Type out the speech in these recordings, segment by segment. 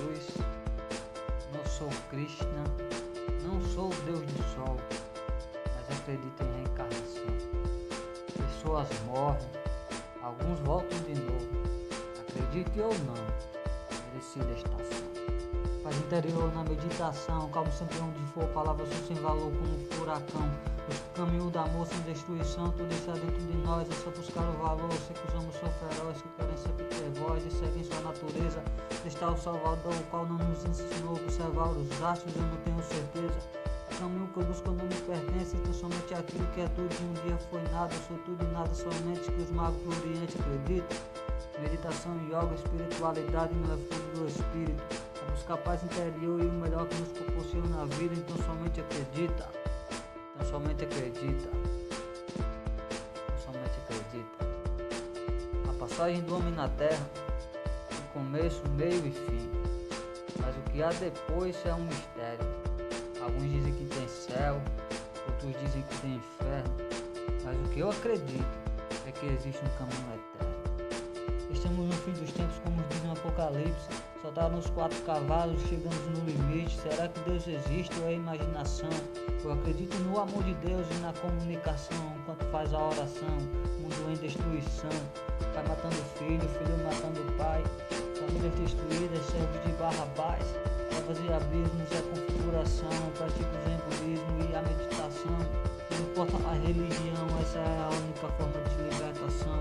Jesus, não sou Krishna, não sou o Deus do Sol, mas acredito em reencarnação. Pessoas morrem, alguns voltam de novo. Acredite ou não, merecida estação. Paz interior na meditação, calmo sempre onde for, palavras sem valor como um furacão. O caminho da amor sem destruição, tudo está dentro de nós, é só buscar o valor. Sei que os homens são ferozes, que querem natureza. Está o Salvador, o qual não nos ensinou a observar os astros, eu não tenho certeza. O caminho que eu busco não me pertence, então somente aquilo que é tudo um dia foi nada, sou tudo e nada somente que os magos do Oriente acreditam. Meditação, yoga, espiritualidade no é fundo do espírito. A buscar paz interior e o melhor que nos proporciona a vida, então somente acredita. Então somente acredita. Então somente acredita. A passagem do homem na terra, começo, meio e fim. Mas o que há depois é um mistério. Alguns dizem que tem céu, outros dizem que tem inferno. Mas o que eu acredito é que existe um caminho eterno. Estamos no fim dos tempos, como diz no Apocalipse. Soltaram os quatro cavalos, chegamos no limite. Será que Deus existe ou é imaginação? Eu acredito no amor de Deus e na comunicação, enquanto faz a oração. Mundo em destruição, pai matando filho, filho matando pai. Famílias destruídas, servos de barrabás. Trevas e abismos, a configuração. Pratico o budismo e a meditação. Não importa a religião, essa é a única forma de libertação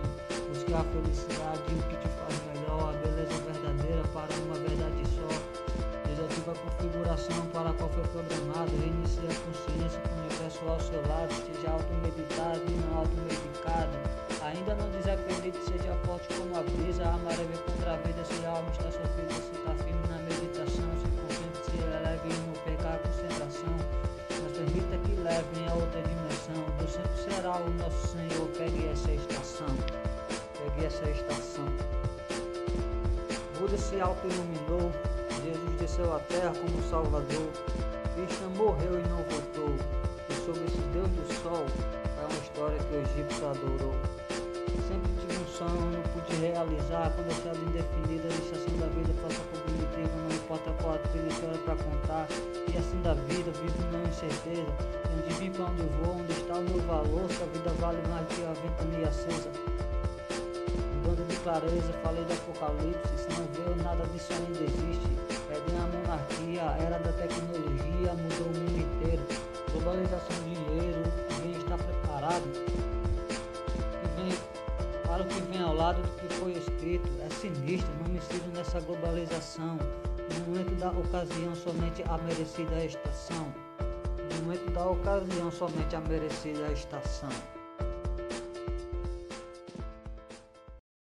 busque a felicidade e o que te faz melhor, a beleza verdadeira para uma verdade só. Desativa a configuração para a qual foi programado, reinicie a consciência com o universo ao seu lado, esteja automeditado desacredite, seja forte como a brisa, a maré vem contra a vida, se a alma está sofrida, se está firme na meditação, se concentre, se eleve e não perca a concentração. Mas permita que levem a outra dimensão, Deus sempre será o nosso Senhor, pegue essa estação peguei essa estação. Buda se auto-iluminou, Jesus desceu à terra como Salvador, Krishna morreu e não voltou, e sobre esse Deus do Sol é uma história que o egípcio adorou. Realizar, quando essa indefinida, a estação da vida passa cognitiva, não importa qual a trilha história para contar, e assim da vida, vivo não incerteza, de onde vim para onde vou, onde está o meu valor, se a vida vale mais que a ventania acesa clareza, falei do apocalipse, se não vê nada disso ainda existe. Perdem a monarquia, a era da tecnologia mudou o mundo inteiro. Globalização do dinheiro, ninguém está preparado. Lado do que foi escrito, é sinistro, não me sigo nessa globalização. No momento da ocasião, somente a merecida estação. No momento da ocasião, somente a merecida estação.